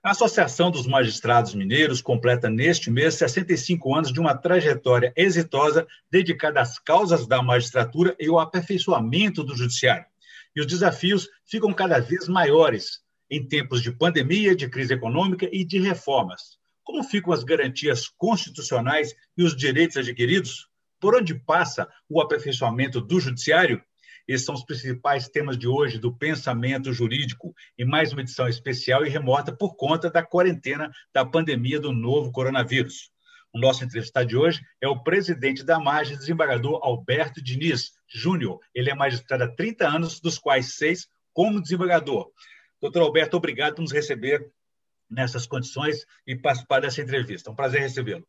A Associação dos Magistrados Mineiros completa neste mês 65 anos de uma trajetória exitosa dedicada às causas da magistratura e ao aperfeiçoamento do judiciário. E os desafios ficam cada vez maiores em tempos de pandemia, de crise econômica e de reformas. Como ficam as garantias constitucionais e os direitos adquiridos? Por onde passa o aperfeiçoamento do judiciário? Esses são os principais temas de hoje do pensamento jurídico, em mais uma edição especial e remota por conta da quarentena da pandemia do novo coronavírus. O nosso entrevistado de hoje é o presidente da MAGE, desembargador Alberto Diniz Júnior. Ele é magistrado há 30 anos, dos quais seis como desembargador. Doutor Alberto, obrigado por nos receber nessas condições e participar dessa entrevista. É um prazer recebê-lo.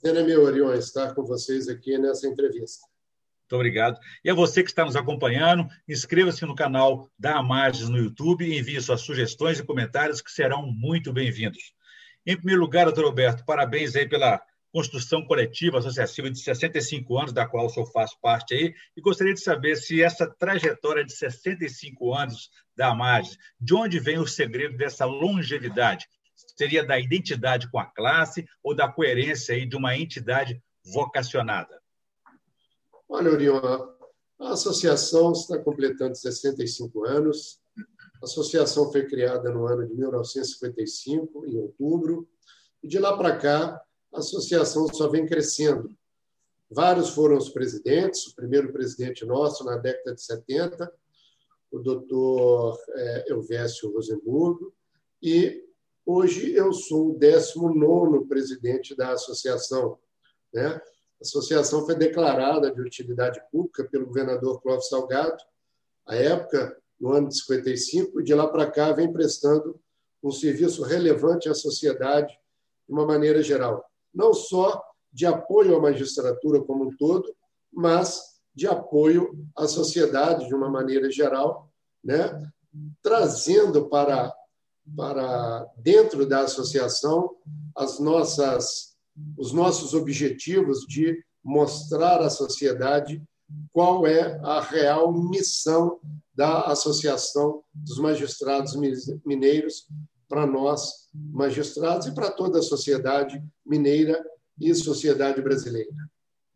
Prazer é meu, Orion, estar com vocês aqui nessa entrevista. Muito obrigado. E a você que está nos acompanhando, inscreva-se no canal da Amages no YouTube e envie suas sugestões e comentários que serão muito bem-vindos. Em primeiro lugar, doutor Roberto, parabéns aí pela construção coletiva associativa de 65 anos, da qual o senhor faz parte aí, e gostaria de saber se essa trajetória de 65 anos da Amages, de onde vem o segredo dessa longevidade? Seria da identidade com a classe ou da coerência aí de uma entidade vocacionada? Olha, Orion, a associação está completando 65 anos. A associação foi criada no ano de 1955, em outubro, e de lá para cá a associação só vem crescendo. Vários foram os presidentes, o primeiro presidente nosso na década de 70, o doutor é, Elvésio Rosenburgo, e hoje eu sou o 19 presidente da associação. Né? A associação foi declarada de utilidade pública pelo governador Clóvis Salgado, à época, no ano de 55, e de lá para cá vem prestando um serviço relevante à sociedade de uma maneira geral. Não só de apoio à magistratura como um todo, mas de apoio à sociedade de uma maneira geral, né? trazendo para, para dentro da associação as nossas os nossos objetivos de mostrar à sociedade qual é a real missão da Associação dos Magistrados Mineiros para nós, magistrados, e para toda a sociedade mineira e sociedade brasileira.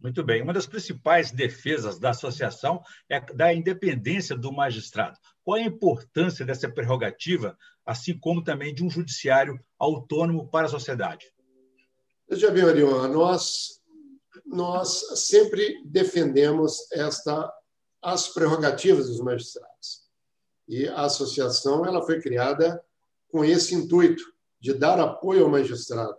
Muito bem. Uma das principais defesas da associação é da independência do magistrado. Qual a importância dessa prerrogativa, assim como também de um judiciário autônomo para a sociedade? Veja bem, Orion, nós, nós sempre defendemos esta, as prerrogativas dos magistrados. E a associação ela foi criada com esse intuito de dar apoio ao magistrado.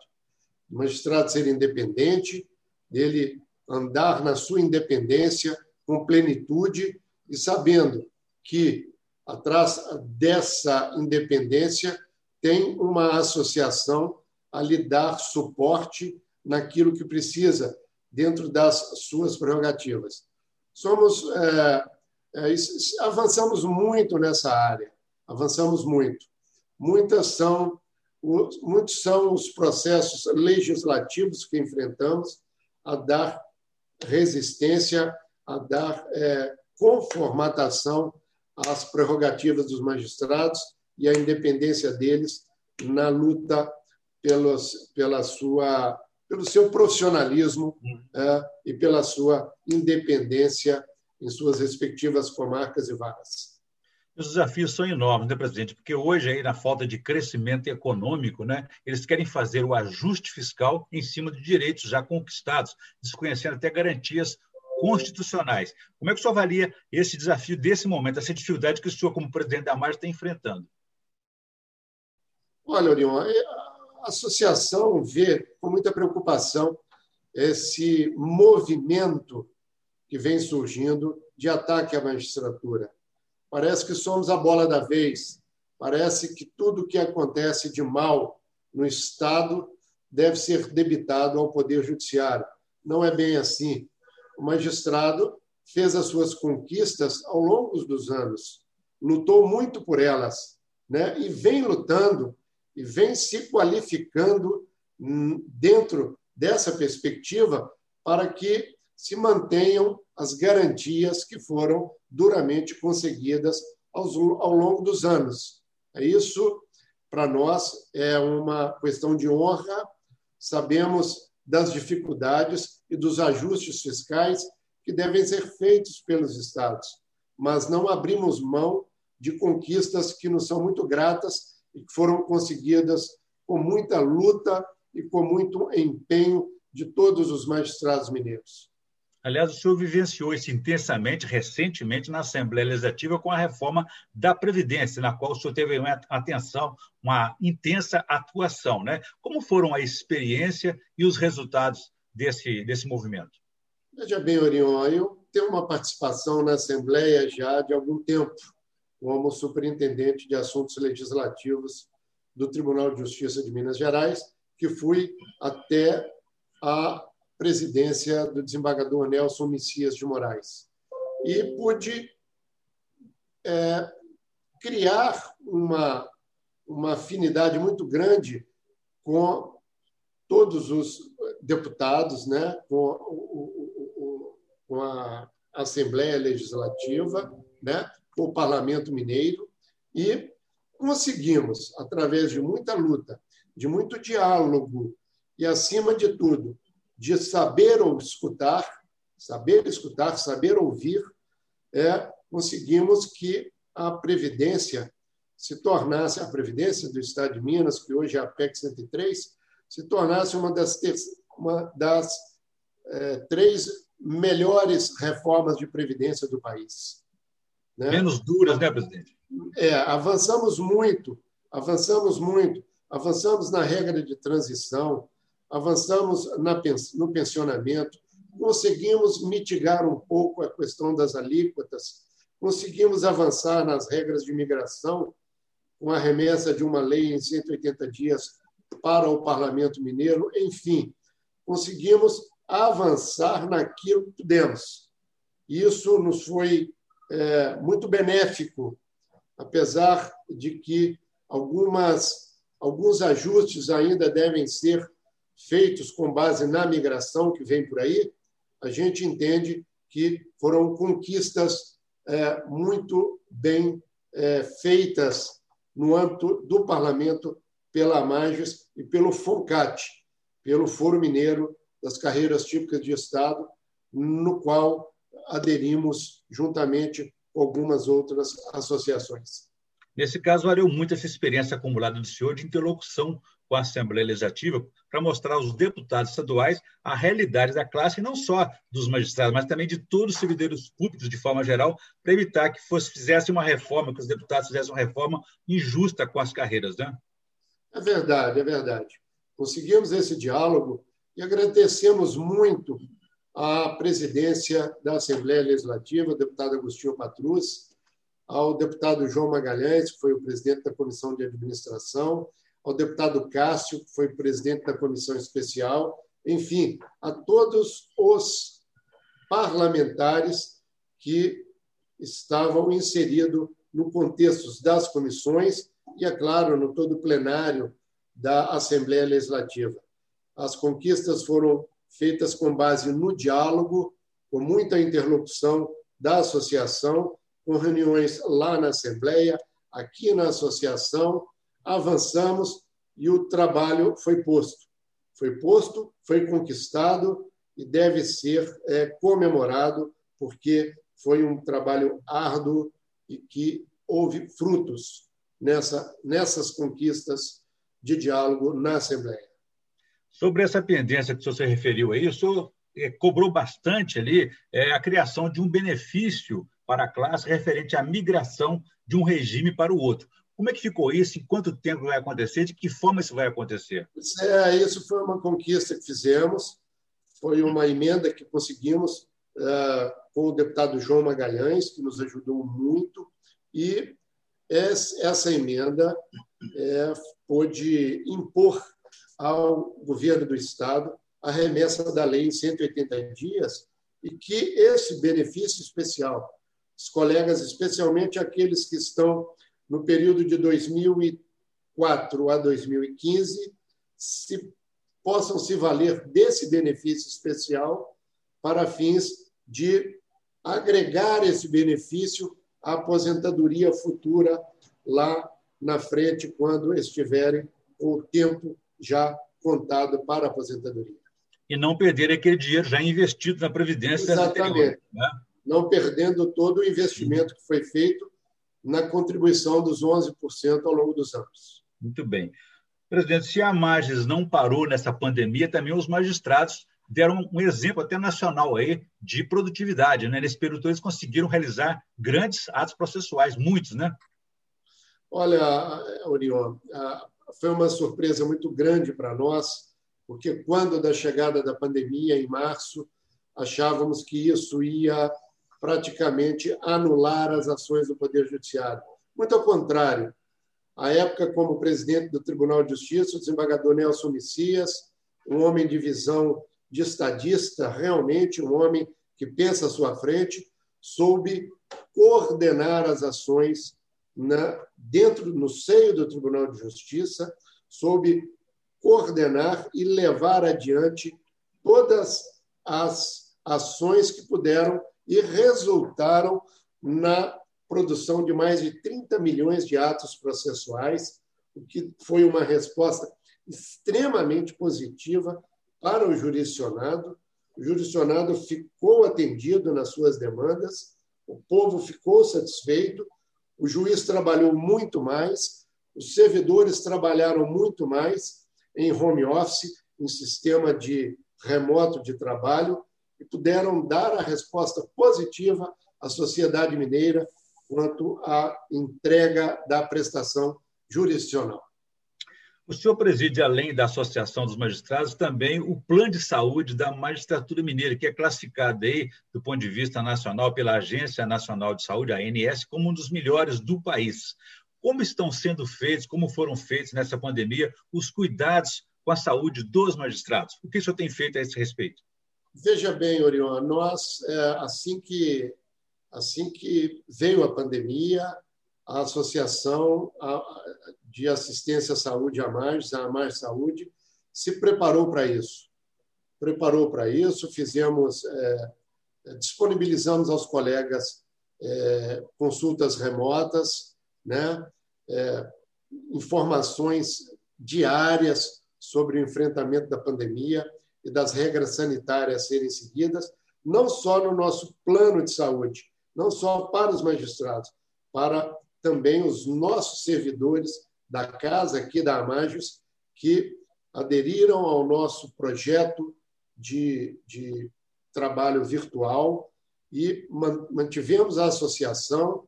O magistrado ser independente, dele andar na sua independência com plenitude e sabendo que atrás dessa independência tem uma associação a lhe dar suporte naquilo que precisa dentro das suas prerrogativas. Somos é, é, avançamos muito nessa área, avançamos muito. Muitas são muitos são os processos legislativos que enfrentamos a dar resistência, a dar é, conformatação às prerrogativas dos magistrados e à independência deles na luta pelos, pela sua, pelo seu profissionalismo é, e pela sua independência em suas respectivas comarcas e varas. Os desafios são enormes, né, presidente? Porque hoje, aí, na falta de crescimento econômico, né, eles querem fazer o ajuste fiscal em cima de direitos já conquistados, desconhecendo até garantias constitucionais. Como é que o senhor avalia esse desafio desse momento, essa dificuldade que o senhor, como presidente da Margem, está enfrentando? Olha, Orion, a associação vê com muita preocupação esse movimento que vem surgindo de ataque à magistratura. Parece que somos a bola da vez, parece que tudo que acontece de mal no Estado deve ser debitado ao Poder Judiciário. Não é bem assim. O magistrado fez as suas conquistas ao longo dos anos, lutou muito por elas, né? e vem lutando e vem se qualificando dentro dessa perspectiva para que se mantenham as garantias que foram duramente conseguidas ao longo dos anos. Isso para nós é uma questão de honra. Sabemos das dificuldades e dos ajustes fiscais que devem ser feitos pelos estados, mas não abrimos mão de conquistas que nos são muito gratas e que foram conseguidas com muita luta e com muito empenho de todos os magistrados mineiros. Aliás, o senhor vivenciou isso intensamente, recentemente, na Assembleia Legislativa com a reforma da Previdência, na qual o senhor teve uma atenção, uma intensa atuação. Né? Como foram a experiência e os resultados desse, desse movimento? Veja bem, Orion, eu tenho uma participação na Assembleia já de algum tempo, como superintendente de assuntos legislativos do Tribunal de Justiça de Minas Gerais, que fui até a presidência do desembargador Nelson Messias de Moraes. E pude é, criar uma, uma afinidade muito grande com todos os deputados, né, com, o, o, o, com a Assembleia Legislativa, né, o Parlamento Mineiro, e conseguimos, através de muita luta, de muito diálogo e, acima de tudo, de saber ou escutar, saber escutar, saber ouvir, é, conseguimos que a Previdência se tornasse, a Previdência do Estado de Minas, que hoje é a PEC 103, se tornasse uma das, uma das é, três melhores reformas de Previdência do país. Né? Menos duras, né, presidente? É, avançamos muito, avançamos muito, avançamos na regra de transição, avançamos no pensionamento, conseguimos mitigar um pouco a questão das alíquotas, conseguimos avançar nas regras de imigração, com a remessa de uma lei em 180 dias para o Parlamento Mineiro, enfim, conseguimos avançar naquilo que pudemos. Isso nos foi é, muito benéfico, apesar de que algumas, alguns ajustes ainda devem ser feitos com base na migração que vem por aí, a gente entende que foram conquistas é, muito bem é, feitas no âmbito do parlamento pela Mages e pelo FONCAT, pelo Foro Mineiro das Carreiras Típicas de Estado, no qual aderimos juntamente com algumas outras associações. Nesse caso, valeu muito essa experiência acumulada do senhor de interlocução com a Assembleia Legislativa para mostrar aos deputados estaduais a realidade da classe, e não só dos magistrados, mas também de todos os servidores públicos de forma geral, para evitar que fosse, fizesse uma reforma, que os deputados fizessem uma reforma injusta com as carreiras. Né? É verdade, é verdade. Conseguimos esse diálogo e agradecemos muito à presidência da Assembleia Legislativa, o deputado Agostinho Patrus, ao deputado João Magalhães, que foi o presidente da Comissão de Administração, ao deputado Cássio, que foi presidente da comissão especial, enfim, a todos os parlamentares que estavam inseridos no contexto das comissões e, é claro, no todo o plenário da Assembleia Legislativa. As conquistas foram feitas com base no diálogo, com muita interlocução da associação, com reuniões lá na Assembleia, aqui na associação, avançamos e o trabalho foi posto. Foi posto, foi conquistado e deve ser é, comemorado, porque foi um trabalho árduo e que houve frutos nessa, nessas conquistas de diálogo na Assembleia. Sobre essa pendência que o senhor se referiu aí, o senhor é, cobrou bastante ali é, a criação de um benefício para a classe referente à migração de um regime para o outro. Como é que ficou isso? Em quanto tempo vai acontecer? De que forma isso vai acontecer? É, isso foi uma conquista que fizemos, foi uma emenda que conseguimos uh, com o deputado João Magalhães, que nos ajudou muito, e essa emenda é, pôde impor ao governo do Estado a remessa da lei em 180 dias e que esse benefício especial, os colegas, especialmente aqueles que estão no período de 2004 a 2015, se, possam se valer desse benefício especial para fins de agregar esse benefício à aposentadoria futura lá na frente quando estiverem com o tempo já contado para a aposentadoria. E não perder aquele dinheiro já investido na Previdência. Exatamente. Né? Não perdendo todo o investimento que foi feito na contribuição dos 11% ao longo dos anos. Muito bem. Presidente, se a Magis não parou nessa pandemia, também os magistrados deram um exemplo até nacional aí de produtividade. Né? Nesse período, eles conseguiram realizar grandes atos processuais, muitos, né? Olha, Orion, foi uma surpresa muito grande para nós, porque quando da chegada da pandemia, em março, achávamos que isso ia praticamente anular as ações do Poder Judiciário. Muito ao contrário. À época, como presidente do Tribunal de Justiça, o desembargador Nelson Messias, um homem de visão de estadista, realmente um homem que pensa à sua frente, soube coordenar as ações na, dentro, no seio do Tribunal de Justiça, soube coordenar e levar adiante todas as ações que puderam e resultaram na produção de mais de 30 milhões de atos processuais, o que foi uma resposta extremamente positiva para o jurisdicionado. O jurisdicionado ficou atendido nas suas demandas, o povo ficou satisfeito, o juiz trabalhou muito mais, os servidores trabalharam muito mais em home office, em sistema de remoto de trabalho, e puderam dar a resposta positiva à sociedade mineira quanto à entrega da prestação jurisdicional. O senhor preside, além da Associação dos Magistrados, também o Plano de Saúde da Magistratura Mineira, que é classificado aí, do ponto de vista nacional, pela Agência Nacional de Saúde, a ANS, como um dos melhores do país. Como estão sendo feitos, como foram feitos nessa pandemia, os cuidados com a saúde dos magistrados? O que o senhor tem feito a esse respeito? Veja bem, Orion, nós, é, assim que, assim que veio a pandemia, a Associação de Assistência à Saúde, a mais, a Mais Saúde, se preparou para isso. Preparou para isso, fizemos, é, disponibilizamos aos colegas é, consultas remotas, né, é, informações diárias sobre o enfrentamento da pandemia e das regras sanitárias serem seguidas, não só no nosso plano de saúde, não só para os magistrados, para também os nossos servidores da casa aqui da Amágios, que aderiram ao nosso projeto de, de trabalho virtual e mantivemos a associação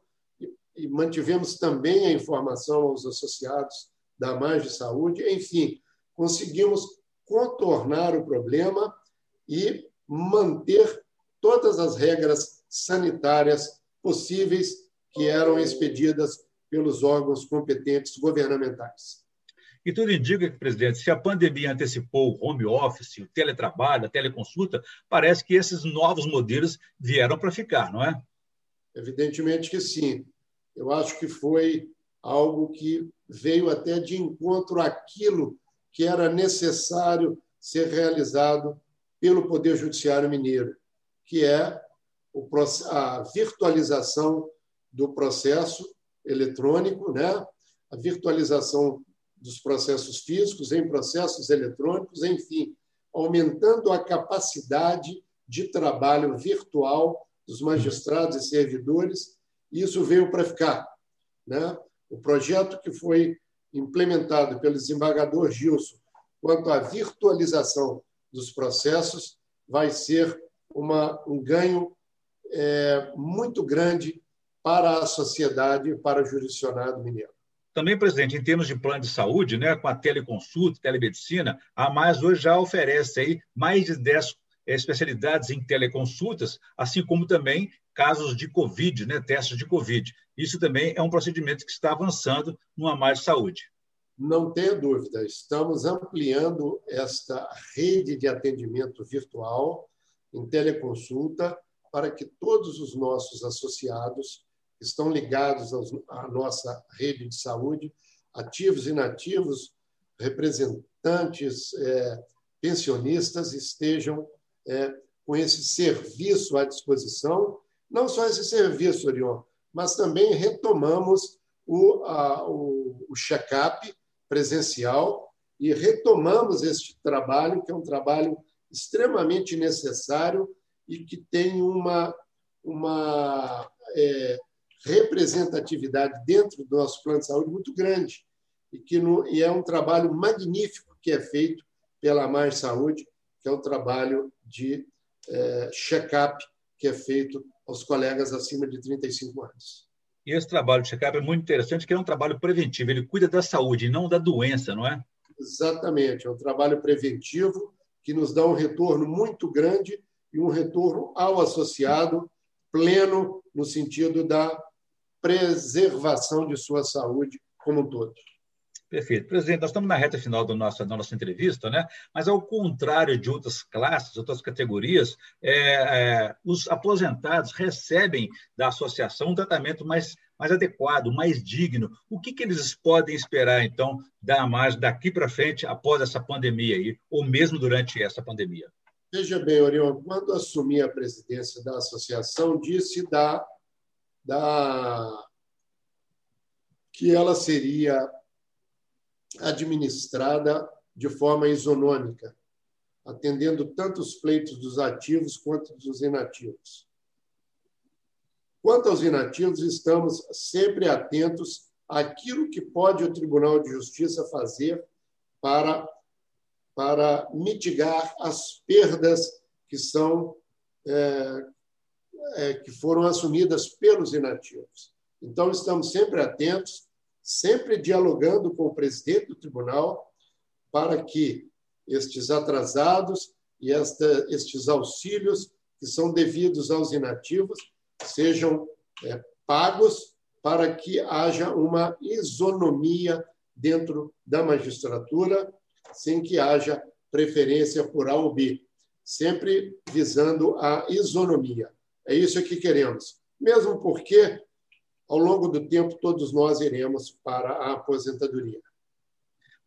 e mantivemos também a informação aos associados da Mais Saúde. Enfim, conseguimos contornar o problema e manter todas as regras sanitárias possíveis que eram expedidas pelos órgãos competentes governamentais. E tudo indica que, presidente, se a pandemia antecipou o home office, o teletrabalho, a teleconsulta, parece que esses novos modelos vieram para ficar, não é? Evidentemente que sim. Eu acho que foi algo que veio até de encontro àquilo que era necessário ser realizado pelo Poder Judiciário Mineiro, que é a virtualização do processo eletrônico, né? a virtualização dos processos físicos em processos eletrônicos, enfim, aumentando a capacidade de trabalho virtual dos magistrados e servidores. Isso veio para ficar. Né? O projeto que foi implementado pelo desembargador Gilson quanto à virtualização dos processos vai ser uma, um ganho é, muito grande para a sociedade e para o jurisdicionado mineiro. Também, presidente, em termos de plano de saúde, né, com a teleconsulta, telemedicina, a Mais hoje já oferece aí mais de 10 eh, especialidades em teleconsultas, assim como também casos de Covid, né, testes de Covid. Isso também é um procedimento que está avançando no Mais Saúde. Não tenha dúvida, estamos ampliando esta rede de atendimento virtual em teleconsulta para que todos os nossos associados estão ligados à nossa rede de saúde, ativos e inativos, representantes, é, pensionistas, estejam é, com esse serviço à disposição. Não só esse serviço, Orion, mas também retomamos o o, o check-up presencial e retomamos este trabalho, que é um trabalho extremamente necessário e que tem uma, uma é, representatividade dentro do nosso plano de saúde muito grande e que no, e é um trabalho magnífico que é feito pela Mais Saúde, que é um trabalho de é, check-up que é feito aos colegas acima de 35 anos. E esse trabalho de check-up é muito interessante, que é um trabalho preventivo, ele cuida da saúde e não da doença, não é? Exatamente, é um trabalho preventivo que nos dá um retorno muito grande e um retorno ao associado pleno no sentido da preservação de sua saúde como um todo. Perfeito. Presidente, nós estamos na reta final da nossa, da nossa entrevista, né? mas, ao contrário de outras classes, outras categorias, é, é, os aposentados recebem da associação um tratamento mais, mais adequado, mais digno. O que, que eles podem esperar, então, da mais daqui para frente, após essa pandemia, aí, ou mesmo durante essa pandemia? Veja bem, Orion, quando assumi a presidência da associação, disse da, da que ela seria administrada de forma isonômica, atendendo tanto os pleitos dos ativos quanto dos inativos. Quanto aos inativos, estamos sempre atentos àquilo que pode o Tribunal de Justiça fazer para, para mitigar as perdas que são é, é, que foram assumidas pelos inativos. Então, estamos sempre atentos sempre dialogando com o presidente do tribunal para que estes atrasados e esta, estes auxílios que são devidos aos inativos sejam é, pagos para que haja uma isonomia dentro da magistratura, sem que haja preferência por A ou B, sempre visando a isonomia. É isso que queremos. Mesmo porque ao longo do tempo, todos nós iremos para a aposentadoria.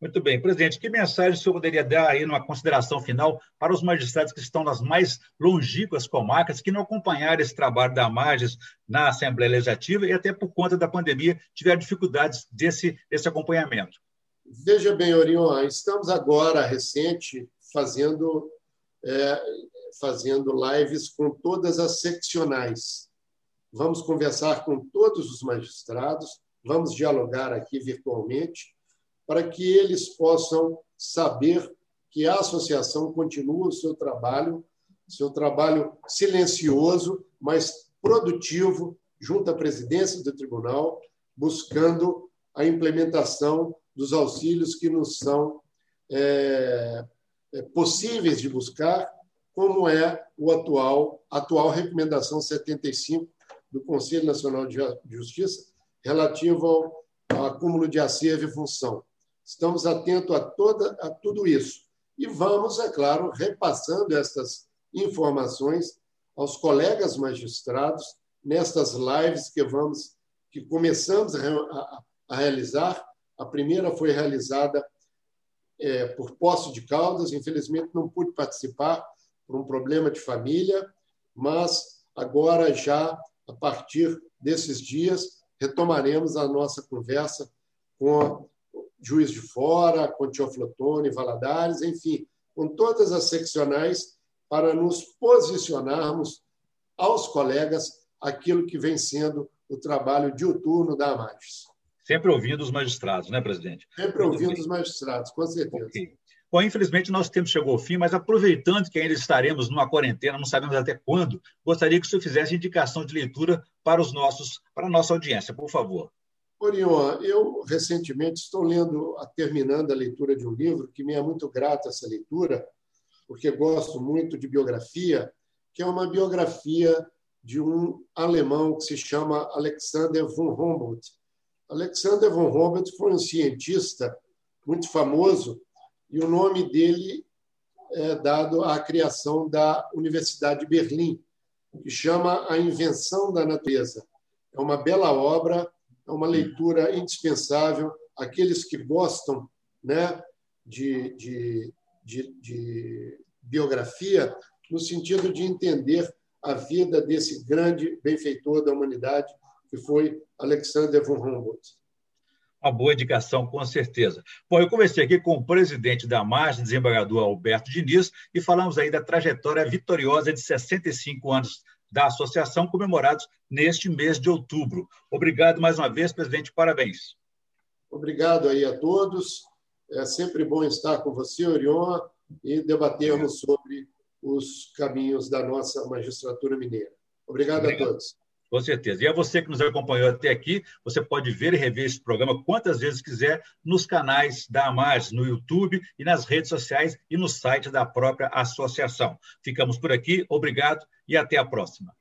Muito bem. Presidente, que mensagem o senhor poderia dar aí numa consideração final para os magistrados que estão nas mais longínquas comarcas, que não acompanharam esse trabalho da Magis na Assembleia Legislativa e até por conta da pandemia tiveram dificuldades desse, desse acompanhamento? Veja bem, Orion, estamos agora, recente, fazendo, é, fazendo lives com todas as seccionais. Vamos conversar com todos os magistrados, vamos dialogar aqui virtualmente, para que eles possam saber que a associação continua o seu trabalho, seu trabalho silencioso, mas produtivo, junto à presidência do tribunal, buscando a implementação dos auxílios que nos são é, possíveis de buscar, como é o atual atual recomendação 75 do Conselho Nacional de Justiça relativo ao, acúmulo de acervo e função. Estamos atentos a, toda, a tudo isso. E vamos, é claro, repassando essas informações aos colegas magistrados nestas lives que vamos que começamos a, a, a realizar. A primeira foi realizada é, por Poço de Caldas, infelizmente não pude participar por um problema de família, mas agora já a partir desses dias, retomaremos a nossa conversa com Juiz de Fora, com Teoflotone, Valadares, enfim, com todas as seccionais, para nos posicionarmos aos colegas aquilo que vem sendo o trabalho diuturno da AMAGES. Sempre ouvindo os magistrados, né, presidente? Sempre ouvindo os magistrados, com certeza. Okay. Bom, infelizmente, nosso tempo chegou ao fim, mas aproveitando que ainda estaremos numa quarentena, não sabemos até quando, gostaria que o senhor fizesse indicação de leitura para os nossos, para a nossa audiência, por favor. Orion, eu recentemente estou lendo, terminando a leitura de um livro que me é muito grato essa leitura, porque gosto muito de biografia, que é uma biografia de um alemão que se chama Alexander von Humboldt. Alexander von Humboldt foi um cientista muito famoso e o nome dele é dado à criação da Universidade de Berlim, que chama A Invenção da Natureza. É uma bela obra, é uma leitura indispensável. Aqueles que gostam né, de, de, de, de biografia, no sentido de entender a vida desse grande benfeitor da humanidade, que foi Alexander von Humboldt. Uma boa indicação, com certeza. Bom, eu conversei aqui com o presidente da margem, desembargador Alberto Diniz, e falamos aí da trajetória vitoriosa de 65 anos da associação, comemorados neste mês de outubro. Obrigado mais uma vez, presidente, parabéns. Obrigado aí a todos. É sempre bom estar com você, Orion, e debatermos sobre os caminhos da nossa magistratura mineira. Obrigado, Obrigado. a todos. Com certeza. E a você que nos acompanhou até aqui, você pode ver e rever esse programa quantas vezes quiser nos canais da AMAS, no YouTube e nas redes sociais e no site da própria associação. Ficamos por aqui, obrigado e até a próxima.